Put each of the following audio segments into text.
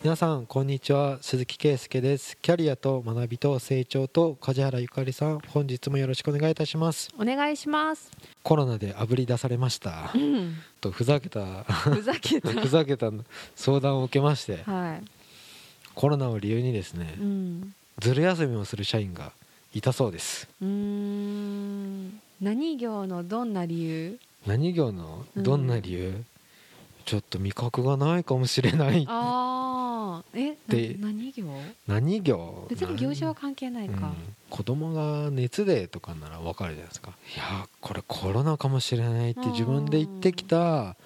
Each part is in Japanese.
皆さんこんにちは。鈴木圭介です。キャリアと学びと成長と梶原ゆかりさん。本日もよろしくお願いいたします。お願いします。コロナであぶり出されました。うん、とふざけた。ふざけた。ふざけた相談を受けまして。はコロナを理由にですねい。うん。ずる休みをする社員がいたそうです。うーん。何業のどんな理由？何業のどんな理由、ちょっと味覚がないかもしれないでな何業？何業？別に業種は関係ないか。うん。子供が熱でとかならわかるじゃないですか。いやこれコロナかもしれないって自分で言ってきた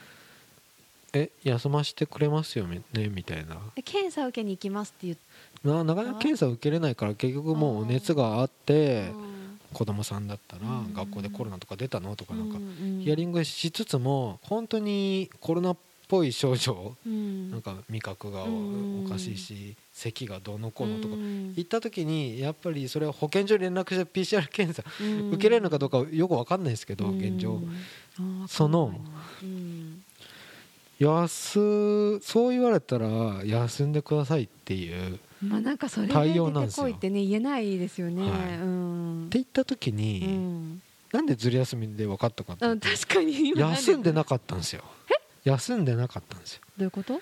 え休ませてくれますよねみたいな。で検査受けに行きますって言っななかなか検査受けれないから結局もう熱があってうん子供さんだったらうん。学校でコロナとか出たの？とかなんかうんヒアリングしつつも本当にコロナっぽい症状うん。なんか味覚がおかしいし咳がどうのこうのとか。うん。行った時にやっぱりそれは保健所に連絡して PCR 検査うん。受けれるのかどうかよく分かんないですけど現状。その休そう言われたら休んでくださいっていうっまあなんかそれで対出応なんですよ。ってね言えないですよね。はい。うん。て言った時うにん。なんでずる休みで分かったかってうん確かに休んでなかったんですよ休んでなかったんですよ。どういうこと？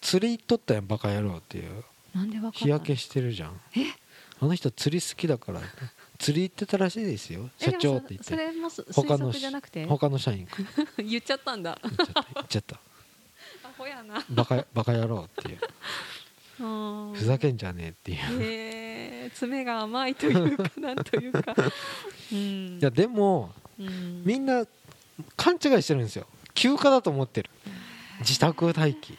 釣り行っとったやんバカ野郎っていう。なんでわかんない？日焼けしてるじゃん。え？あの人釣り好きだから釣り行ってたらしいですよ。え社長って言でもそそってれもす推他の測じゃなくて？他の社員が 言っちゃったんだ。言っちゃった。言っちゃった。アホやな。バカバカ野郎っていう。ふざけんじゃねえっていう。へえ爪が甘いというかなんというか。うん。いやでもうん。みんな勘違いしてるんですよ休暇だと思ってる。自宅待機。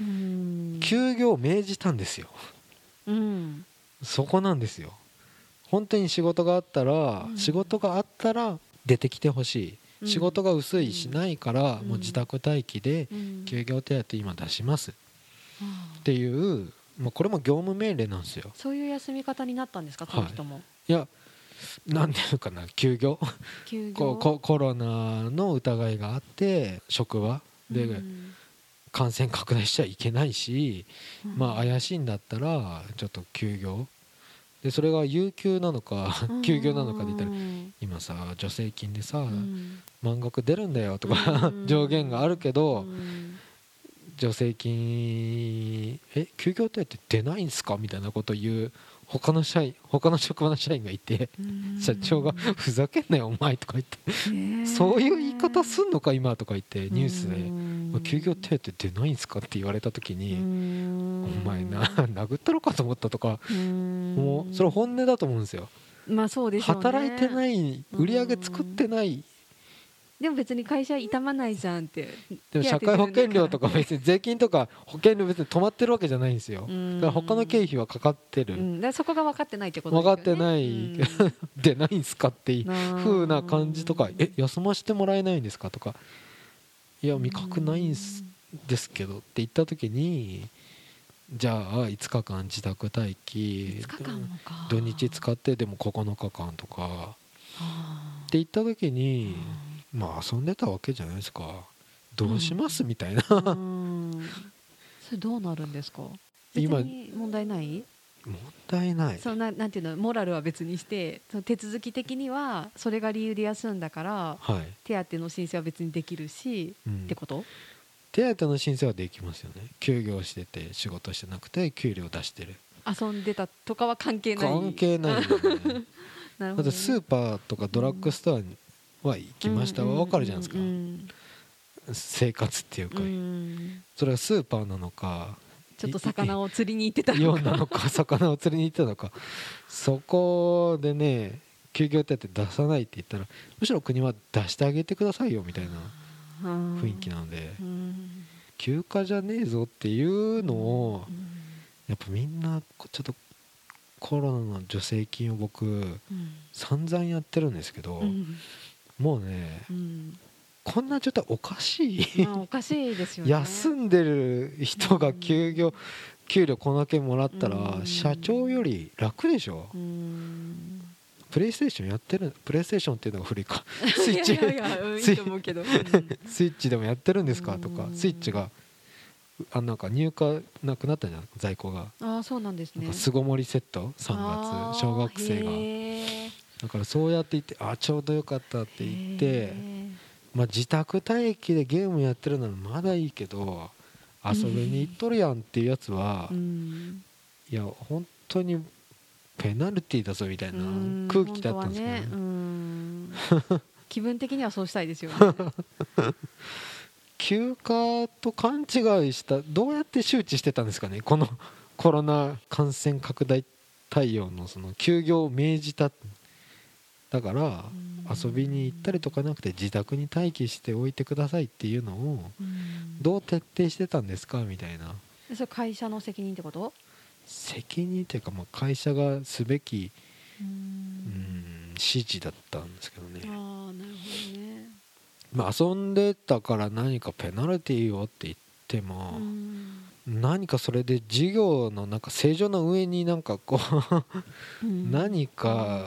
うん。休業を命じたんですよ。うん。そこなんですよ。本当に仕事があったら、うん。仕事があったら出てきてほしい、うん。仕事が薄いしないから、うん。もう自宅待機でうん。休業手当今出します。っていう、まあ、これも業務命令なんですよ。そういう休み方になったんですかその人も。いやなんていうかな休業？休業？こココロナの疑いがあって職場？でうん。感染拡大しちゃいけないし、うん。まあ怪しいんだったらちょっと休業？でそれが有給なのか休業なのかで言ったらうん今さ助成金でさうん。満額出るんだよとかうん。上限があるけどうん。助成金え休業手当出ないんすか？みたいなことを言う他の社員他の職場の社員がいてうん。社長が「ふざけんなよお前」とか言ってねえ。そういう言い方すんのか今とか言ってニュースうんで「休業手当出ないんすか?」って言われた時うにん「お前な殴ったろかと思った」とかうん。もうそれ本音だと思うんですよ。まあそうでしょうね。働いてない売り上げ作ってないでも別に会社傷まないじゃんって。でも社会保険料とか別に税金とか保険料別に止まってるわけじゃないんですよ。だから他の経費はかかってるうん、だそこが分かってないってこと分かってない。出ないんすかっていううん風な感じとか「え休ませてもらえないんですか?」とか「いや味覚ないんすですけど」って言った時にじゃあ5日間自宅待機。5日間土日使ってでも9日間とか。はって言った時にまあ遊んでたわけじゃないですか。どうしますみたいな。あうん。それどうなるんですか？別今に問題ない？問題ない。そのななんていうの？モラルは別にしてその手続き的にはそれが理由で休んだからはい、手当の申請は別にできるし、うん。ってこと？手当の申請はできますよね。休業してて仕事してなくて給料出してる。遊んでたとかは関係ない。関係ないよね なるスーパーとかドラッグストアには行きました。は分かるじゃないですか。うん生活っていうか。うん。それがスーパーなのかちょっと魚を釣りに行ってたイオンなかのか 魚を釣りに行ってたのか。そこでね休業手当出さないって言ったらむしろ国は出してあげてくださいよみたいな雰雰囲気なのでうん。休暇じゃねえぞっていうのをうんやっぱみんなこちょっとコロナの助成金を僕うん。散々やってるんですけど、うん。もうねうん。こんな状態おかしい。まあおかしいですよね。休んでる人が休業給料こんだけもらったらうん。社長より楽でしょ。うん。プレイステーションやってるプレイステーションっていうのが古いか。スイッチスイッチでもやってるんですかとかうん。スイッチがあなんか入荷なくなったじゃん在庫が。ああそうなんですね。巣ごもりセット3あー月小学生が。だからそうやって言ってあちょうどよかったって言ってまあ自宅待機でゲームやってるならまだいいけど遊びに行っとるやんっていうやつはうん。いや本当にペナルティーだぞみたいなうん空気だったんですけどね。ね。うん。気分的にはそうしたいですよね 休暇と勘違いしたどうやって周知してたんですかねこの コロナ感染拡大対応のその休業を命じた。だから遊びに行ったりとかなくて自宅に待機しておいてくださいっていうのをうん。どう徹底してたんですかみたいな。それ会社の責任ってこと？責任っていうかまあ会社がすべきううんん指示だったんですけどね。ああなるほどねまあ遊んでたから何かペナルティーをって言っても、うん。何かそれで事業のなんか正常な上になんかこううん。何か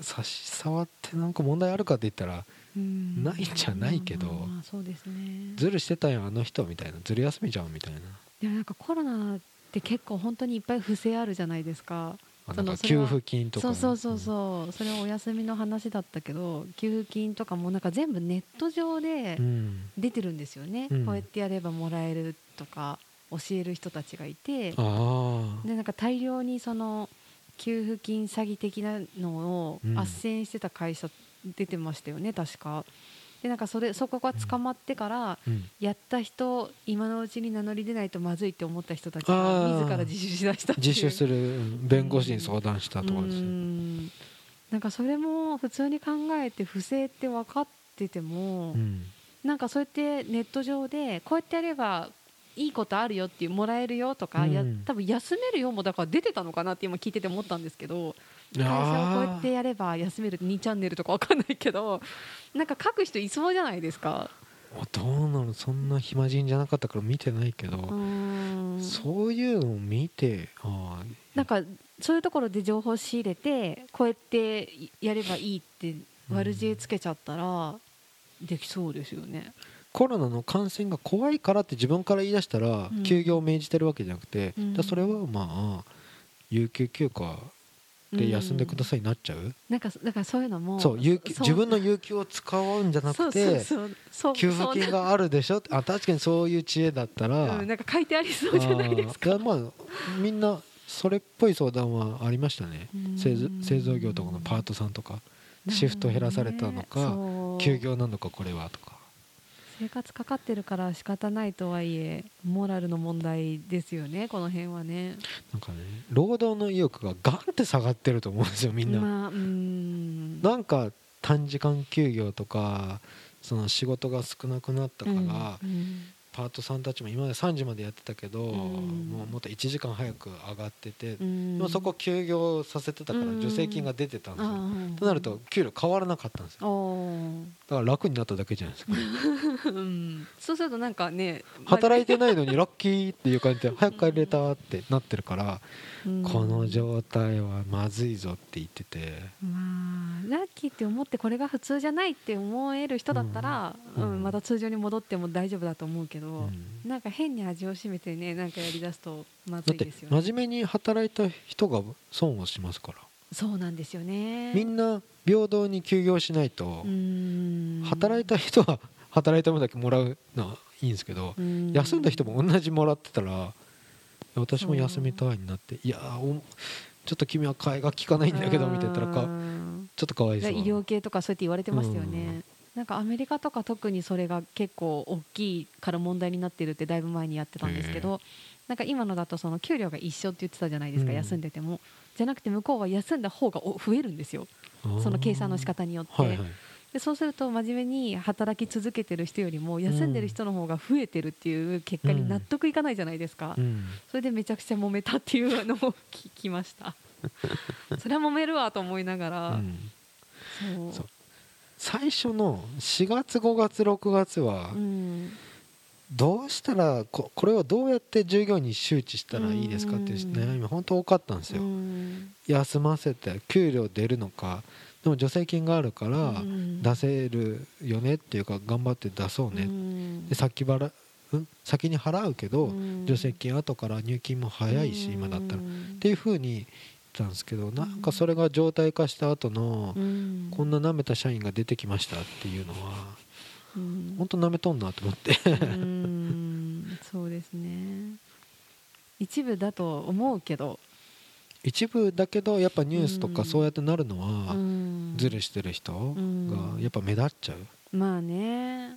差し障ってなんか問題あるかって言ったらうん。ないじゃないけどまあまあそうですね。ズルしてたやんあの人みたいなズル休みじゃんみたいな。でもなんかコロナって結構本当にいっぱい不正あるじゃないですかなんか給付金とかそうそうそうそう。それはお休みの話だったけど給付金とかもなんか全部ネット上でうん。出てるんですよね、うん。こうやってやればもらえるとか教える人たちがいて。でなんか大量にその給付金詐欺的なのをうん。斡旋してた会社出てましたよね確かでなんかそれそこが捕まってから、うん。やった人今のうちに名乗り出ないとまずいって思った人たちが自ら自首しだした自首するうん弁護士に相談したところですうよん。なんかそれも普通に考えて不正って分かってても、うん。なんかそうやってネット上でこうやってやればいいことあるよっていうもらえるよとか、やうん。多分休めるよもだから出てたのかなって今聞いてて思ったんですけど会社をこうやってやれば休める2チャンネルとか分かんないけどなんか書く人いそうじゃないですか。あどうなの？そんな暇人じゃなかったから見てないけど、そういうのを見てああなんかそういうところで情報仕入れてこうやってやればいいって悪知恵つけちゃったらできそうですよね。コロナの感染が怖いからって自分から言い出したらうん。休業を命じてるわけじゃなくて、うん。それはまあ有給休暇で休んでくださいになっちゃう、なんかだからそういうのもそう有給自分の有給を使うんじゃなくてそうそうそう。そう給付金があるでしょ？ってあ確かにそういう知恵だったら、うん、なんか書いてありそうじゃないですか。まあみんなそれっぽい相談はありましたね。うん。製造製造業とかのパートさんとかシフト減らされたのか、そう。休業なのかこれはとか生活かかってるから仕方ないとはいえモラルの問題ですよねこの辺はね。なんかね労働の意欲がガンって下がってると思うんですよみんな、まあうん。なんか短時間休業とかその仕事が少なくなったから、うんパートさんたちも今まで3時までやってたけど、ん。もうもっと1時間早く上がってて、うん。でもそこ休業させてたからうん助成金が出てたんですよ、あー。となると給料変わらなかったんですよ。おだから楽になっただけじゃないですか。ー うん。そうするとなんかね働いてないのにラッキーっていう感じで早く帰れたってなってるから、うん。この状態はまずいぞって言ってて。まあラッキーって思ってこれが普通じゃないって思える人だったら、ううん。んまた通常に戻っても大丈夫だと思うけど、うん。なんか変に味を占めてねなんかやりだすとまずいですよね。真面目に働いた人が損をしますから。そうなんですよね。みんな平等に休業しないとうん。働いた人は 働いた分だけもらうのはいいんですけどうん。休んだ人も同じもらってたら私も休みたいになっていやちょっと君は替えが利かないんだけどみたいなちょっとかわいそう。医療系とかそうやって言われてましたよね、うんなんかアメリカとか特にそれが結構大きいから問題になってるってだいぶ前にやってたんですけどなんか今のだとその給料が一緒って言ってたじゃないですか、うん。休んでても。じゃなくて向こうは休んだ方がお増えるんですよ。その計算の仕方によって、はいはい。でそうすると真面目に働き続けてる人よりも休んでる人の方が増えてるっていう結果に納得いかないじゃないですか、うん。それでめちゃくちゃ揉めたっていうのを聞きました。それは揉めるわと思いながら、そう最初の4月5月6月はうん。どうしたらここれをどうやって従業員に周知したらいいですかっていううん。悩み本当多かったんですうよん。休ませて給料出るのか。でも助成金があるからうん。出せるよねっていうか頑張って出そううねん。で先払うん？先に払うけど、うん。助成金後から入金も早いし、今だったら。っていうふうにたんですけどなんかそれが常態化した後の、うん。こんな舐めた社員が出てきましたっていうのはうん。本当舐めとんなと思って。うん。そうですね。一部だと思うけど、一部だけどやっぱニュースとかうん。そうやってなるのうはん。ズルしてる人ん。がやっぱ目立っちゃう。まあね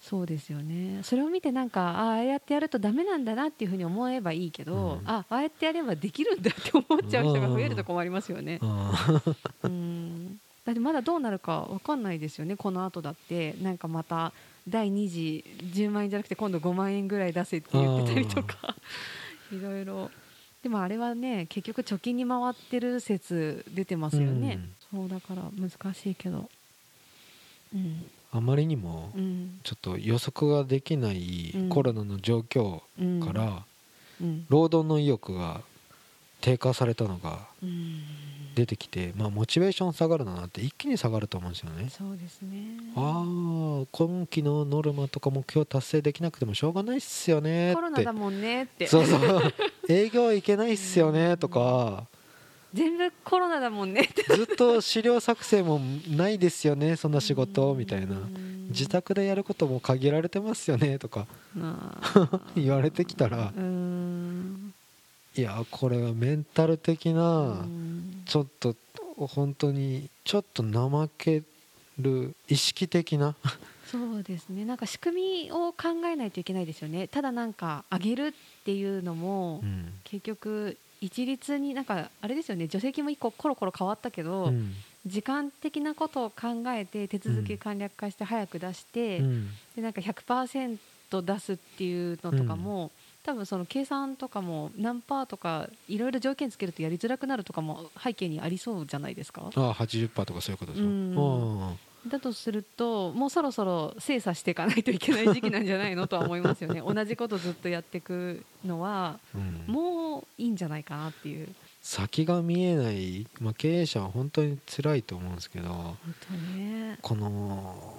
そうですよね。それを見てなんかあああやってやるとダメなんだなっていうふうに思えばいいけど、うん。あああやってやればできるんだって思っちゃう人が増えると困りますよね。あうん。だってまだどうなるかわかんないですよね。この後だって。なんかまた第2次10万円じゃなくて今度5万円ぐらい出せって言ってたりとか。いろいろ。でもあれはね結局貯金に回ってる説出てますよね、そうだから難しいけど。うんあまりにもうん。ちょっと予測ができないうん。コロナの状況うんからうん。労働の意欲が低下されたのがうん。出てきて、まあ、モチベーション下がるなって一気に下がると思うんですよね。そうですね。ああ今期のノルマとか目標達成できなくてもしょうがないっすよねって。コロナだもんねって。そうそう。営業いけないっすよねとか全部コロナだもんね。ずっと資料作成もないですよねそんな仕事みたいな。うん自宅でやることも限られてますよねとか。まあ。言われてきたら。うん。いやこれはメンタル的なうん。ちょっと本当にちょっと怠ける意識的な。そうですね。なんか仕組みを考えないといけないですよね。ただなんか上げるっていうのも、うん。結局一律になんかあれですよね助成金も一個コロコロ変わったけど、うん。時間的なことを考えて手続き簡略化して早く出して、うん。でなんか100%出すっていうのとかも、多分その計算とかも何パーとかいろいろ条件つけるとやりづらくなるとかも背景にありそうじゃないですか？ああ80%とかそういうことでしょうん。あだとするともうそろそろ精査していかないといけない時期なんじゃないのとは思いますよね。同じことずっとやっていくのはあうん。もういいんじゃないかなっていう。先が見えない、まあ、経営者は本当に辛いと思うんですけど本当ね。この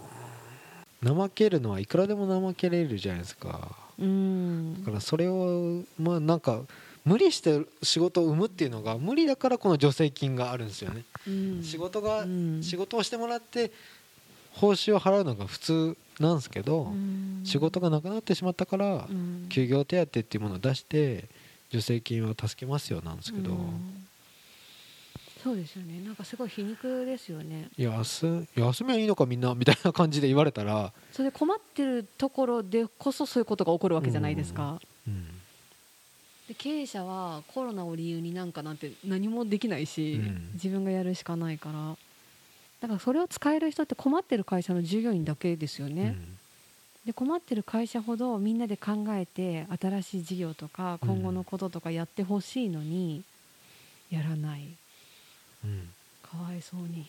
怠けるのはいくらでも怠けれるじゃないですか。うん。だからそれをまあなんか無理して仕事を生むっていうのが無理だからこの助成金があるんですよね、うん。仕事が、うん。仕事をしてもらって報酬を払うのが普通なんですけど、うん。仕事がなくなってしまったから、うん。休業手当っていうものを出して助成金は助けますよなんですけど、うん。そうですよね。なんかすごい皮肉ですよね。休休みはいいのかみんなみたいな感じで言われたら、それで困ってるところでこそそういうことが起こるわけじゃないですか、うんで経営者はコロナを理由になんかなんて何もできないし、うん。自分がやるしかないから。だからそれを使える人って困ってる会社の従業員だけですよね、で困ってる会社ほどみんなで考えて新しい事業とかうん。今後のこととかやってほしいのにやらない。うん。うんかわいそうに。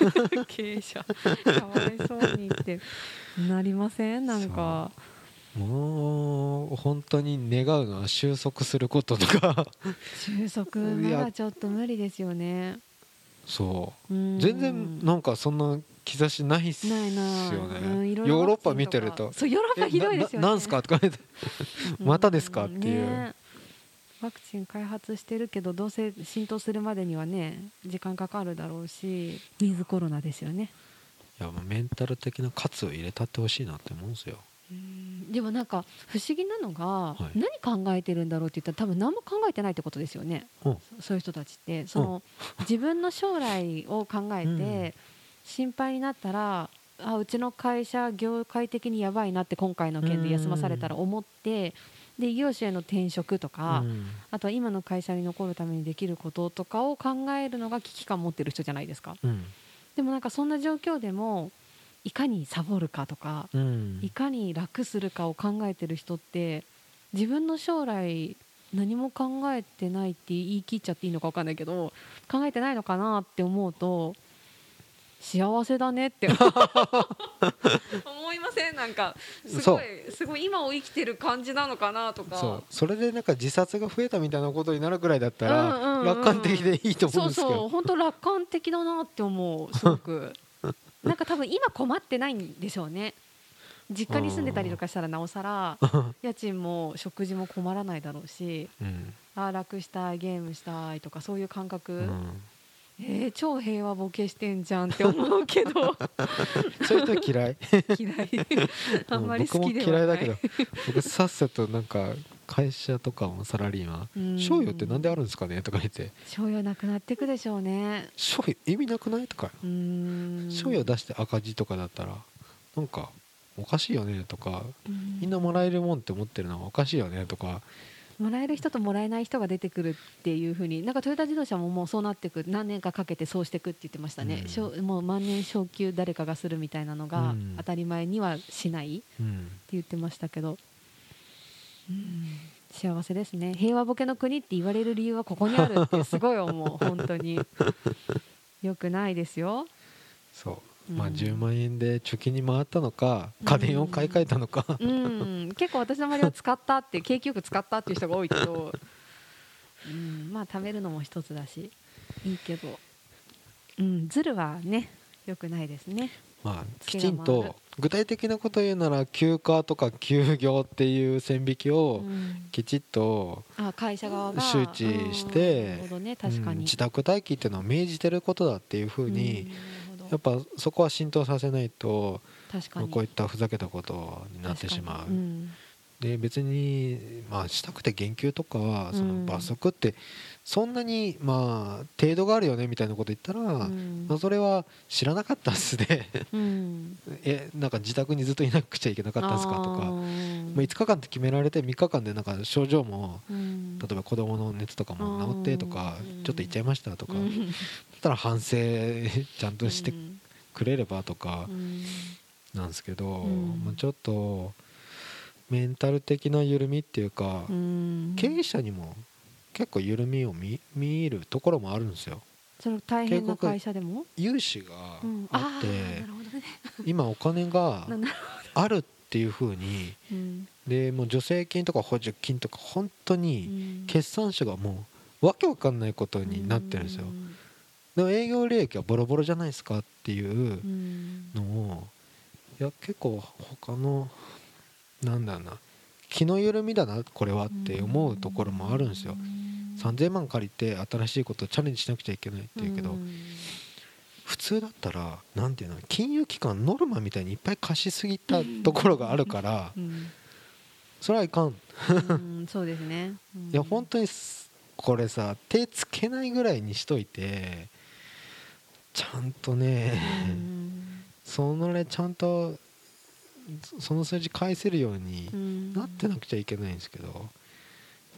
経営者。かわいそうにってなりません？なんかもう本当に願うのは収束することとか。収束まだちょっと無理ですよね。そう。うん。全然なんかそんな兆しないっすよないなうんいろいろヨーロッパ見てると。そうヨーロッパひどいですよね。えななんすかとか言ってまたですかっていう。ね。ワクチン開発してるけどどうせ浸透するまでにはね時間かかるだろうし。ウィズコロナですよね。いやもうメンタル的な喝を入れたってほしいなって思うんですよでもなんか不思議なのが、はい。何考えてるんだろうって言ったら多分何も考えてないってことですよね、うん。そういう人たちって。その、自分の将来を考えうん。て心配になったらあうちの会社業界的にやばいなって今回の件で休まされたら思ってで異業種への転職とか、うん。あとは今の会社に残るためにできることとかを考えるのが危機感持ってる人じゃないですか。うん。でもなんかそんな状況でもいかにサボるかとかうん。いかに楽するかを考えてる人って自分の将来何も考えてないって言い切っちゃっていいのか分かんないけど考えてないのかなって思うと幸せだねって思いません？なんかすそごいすごい今を生きてる感じなのかなとか。そう。それでなんか自殺が増えたみたいなことになるぐらいだったら楽観的でいいと思うんそうですけど。そう。本当楽観的だなって思うすごく なんか多分今困ってないんでしょうね。実家に住んでたりとかしたらなおさら家賃も食事も困らないだろうしうん。あー楽したいゲームしたいとかそういう感覚、うん。えー超平和ボケしてんじゃんって思うけど。そういう人嫌い。嫌い。あんまり僕も好きではない。嫌いだけど。僕さっさとなんか会社とかもサラリーマうん。ン醤油ってなんであるんですかね？とか言って。醤油なくなってくでしょうね。醤油意味なくない？とか。うーん。醤油出して赤字とかだったらなんかおかしいよね？とか。うん。みんなもらえるもんって思ってるのはおかしいよね？とか。もらえる人ともらえない人が出てくるっていうふうになんかトヨタ自動車ももうそうなってく何年かかけてそうしていくって言ってましたね、うん。もう万年昇給誰かがするみたいなのがうん。当たり前にはしないってうん言ってましたけど、うん、幸せですね。平和ボケの国って言われる理由はここにあるってすごい思う。本当に。よくないですよ。そう。まあうん10万円で貯金に回ったのか家電を買い替えたのか。うん、結構私の周りは使ったって 景気よく使ったっていう人が多いけど、うん、まあ貯めるのも一つだし。いいけど、うん、ズルはねよくないですね。まあきちんと具体的なことを言うなら休暇とか休業っていう線引きをうん。きちっとあ会社側が。周知して自宅待機っていうのは命じてることだっていうふううんにやっぱそこは浸透させないとこういったふざけたことになってしまうで別にまあしたくて減給とかはそうん。の罰則ってそんなにまあ程度があるよねみたいなこと言ったらうん。まあそれは知らなかったっすでうん。えなんか自宅にずっといなくちゃいけなかったんですかとあか、ー。まあ、5日間って決められて3日間でなんか症状もうん。例えば子供の熱とかも治ってとかうん。ちょっと行っちゃいましたとか。だっうんたら反省ちゃんとしてうんくれればとかうん。なんですけど、うん。まあ、ちょっとメンタル的な緩みっていうか、うん。経営者にも結構緩みを見見るところもあるんですよ。それ大変な会社でも、融資がうん。あって、ーなるほどね。今お金があるっていう風にうん。でもう助成金とか補助金とか本当うにん。決算書がもうわけわかんないことになってるんですよ。うん。でも営業利益はボロボロじゃないですかっていううん。のをいや結構他のなんだろうな。気の緩みだなこれはって思うところもあるんですよ。3000万借りて新しいことをチャレンジしなくちゃいけないっていうけどん。普通だったらなんていうの金融機関ノルマみたいにいっぱい貸しすぎたところがあるからうん。それはいかん。うんそうですね、うん。いや本当にすこれさ手つけないぐらいにしといてちゃんとねうん。そのねちゃんとそその数字返せるようにうん。なってなくちゃいけないんですけど、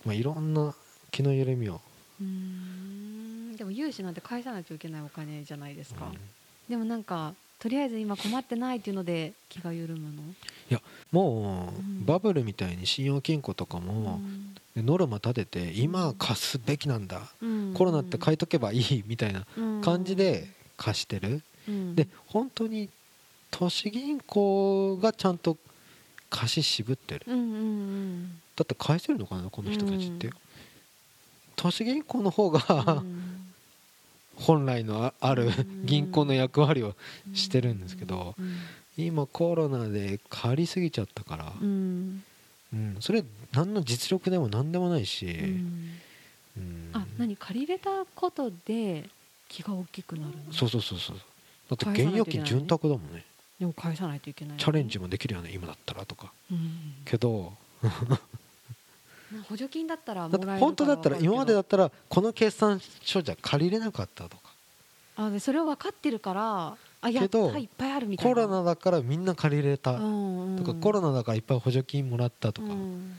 まあ、いろんな気の緩みを、うん。でも融資なんて返さないといけないお金じゃないですか、うん。でもなんかとりあえず今困ってないっていうので気が緩むの？もううん。バブルみたいに信用金庫とかもでノルマ立てて今貸すべきなんだ。うん。コロナって借いとけばいいみたいなうん。感じで貸してる。うん。で本当に都市銀行がちゃんと貸し渋ってる。うんうんうん。だって返せるのかなこの人たちって、うん都市銀行の方が、うん。本来のああるうん。銀行の役割をしてるんですけどうん今コロナで借りすぎちゃったから、うん。うん、それ何の実力でも何でもないし、うん。うん。あ何借りれたことで気が大きくなるの？そうそうそうそう。だって現預金潤沢だもんねでも返さないといけない。チャレンジもできるよね今だったらとか。うん。けど。まあ補助金だったらもらえる本当だったら今までだっったらこの決算書じゃ借りれなかったとか。あでそれを分かってるからあやいっぱいあるみたいな。コロナだからみんな借りれたうんうん。とかコロナだからいっぱい補助金もらったとか。うん。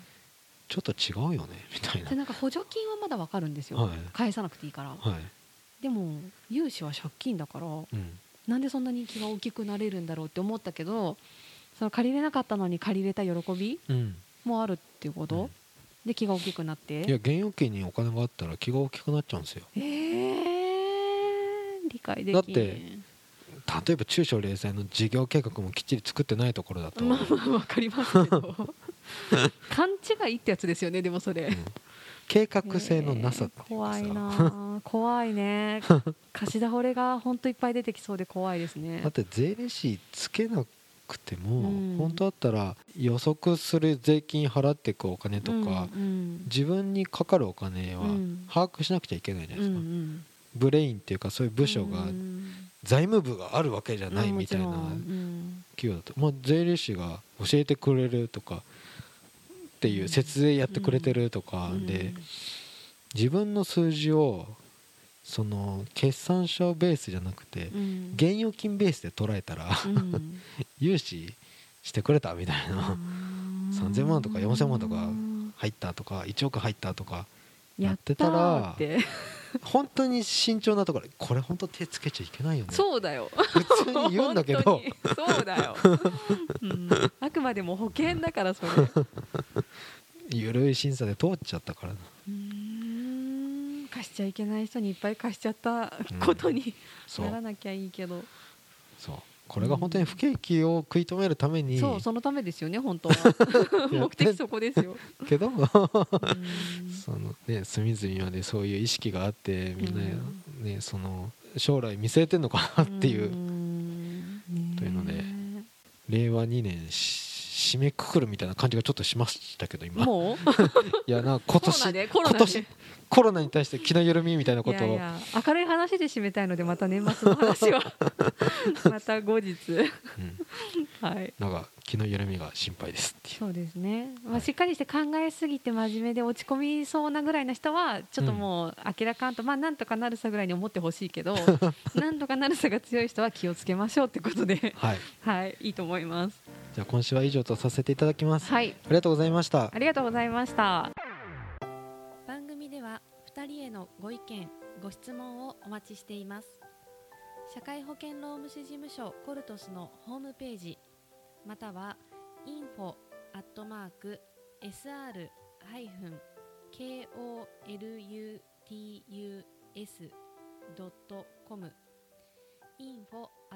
ちょっと違うよねみたいな。でなんか補助金はまだ分かるんですよ、はい。返さなくていいから。はい。でも融資は借金だからうんなんでそんなに気が大きくなれるんだろうって思ったけどその借りれなかったのに借りれた喜びうん。もあるっていうこと、うん。で気が大きくなって？いや現預金にお金があったら気が大きくなっちゃうんですよ。えー、理解できん。だって例えば中小零細の事業計画もきっちり作ってないところだと、まあまあ分かりますけど 勘違いってやつですよねでもそれ、うん。計画性のなさっていうかさ。怖いなあ。怖いね。貸し倒れが本当いっぱい出てきそうで怖いですね。だって税理士つけなくても、うん。本当だったら予測する税金払っていくお金とか、うん自分にかかるお金はうん。把握しなくちゃいけないじゃないですか、うんブレインっていうかそういう部署がうん財務部があるわけじゃないみたいな企業だと、まあ、税理士が教えてくれるとかっていう節税やってくれてるとかで自分の数字をその決算書ベースじゃなくてうん。現預金ベースで捉えたらうん。融資してくれたみたいな。3000万とか4000万とか入ったとか1億入ったとかやってたら本当に慎重なところ。これ本当手つけちゃいけないよね。そうだよ。普通に言うんだけど。そうだよ、うん、あくまでも保険だからそれ。う緩い審査で通っちゃったからな。ーん。貸しちゃいけない人にいっぱい貸しちゃったことにならなきゃいいけど、そうこれが本当に不景気を食い止めるためにそうそのためですよね本当は。や目的そこですよ、けどそのね隅々までそういう意識があってみんなねその将来見据えてんのかなっていう。というので令和2年し締めくくるみたいな感じがちょっとしましたけど今。もう？いやな今コロナ年今年コロナに対して気の緩みみたいなことを。いやいや明るい話で締めたいのでまた年末の話は また後日。うん。はい。なんか気の緩みが心配ですっていう。そうですね、まあ、はい。しっかりして考えすぎて真面目で落ち込みそうなぐらいの人はちょっともう明らかんと、まあなんとかなるさぐらいに思ってほしいけど なんとかなるさが強い人は気をつけましょうってことで。はい。はい。いいと思いますじゃあ今週は以上とさせていただきます、はい。ありがとうございました。ありがとうございました。番組では2人へのご意見ご質問をお待ちしています。社会保険労務士事務所コルトスのホームページまたは info アットマーク sr ハイフン kolutus ドットコム。info ア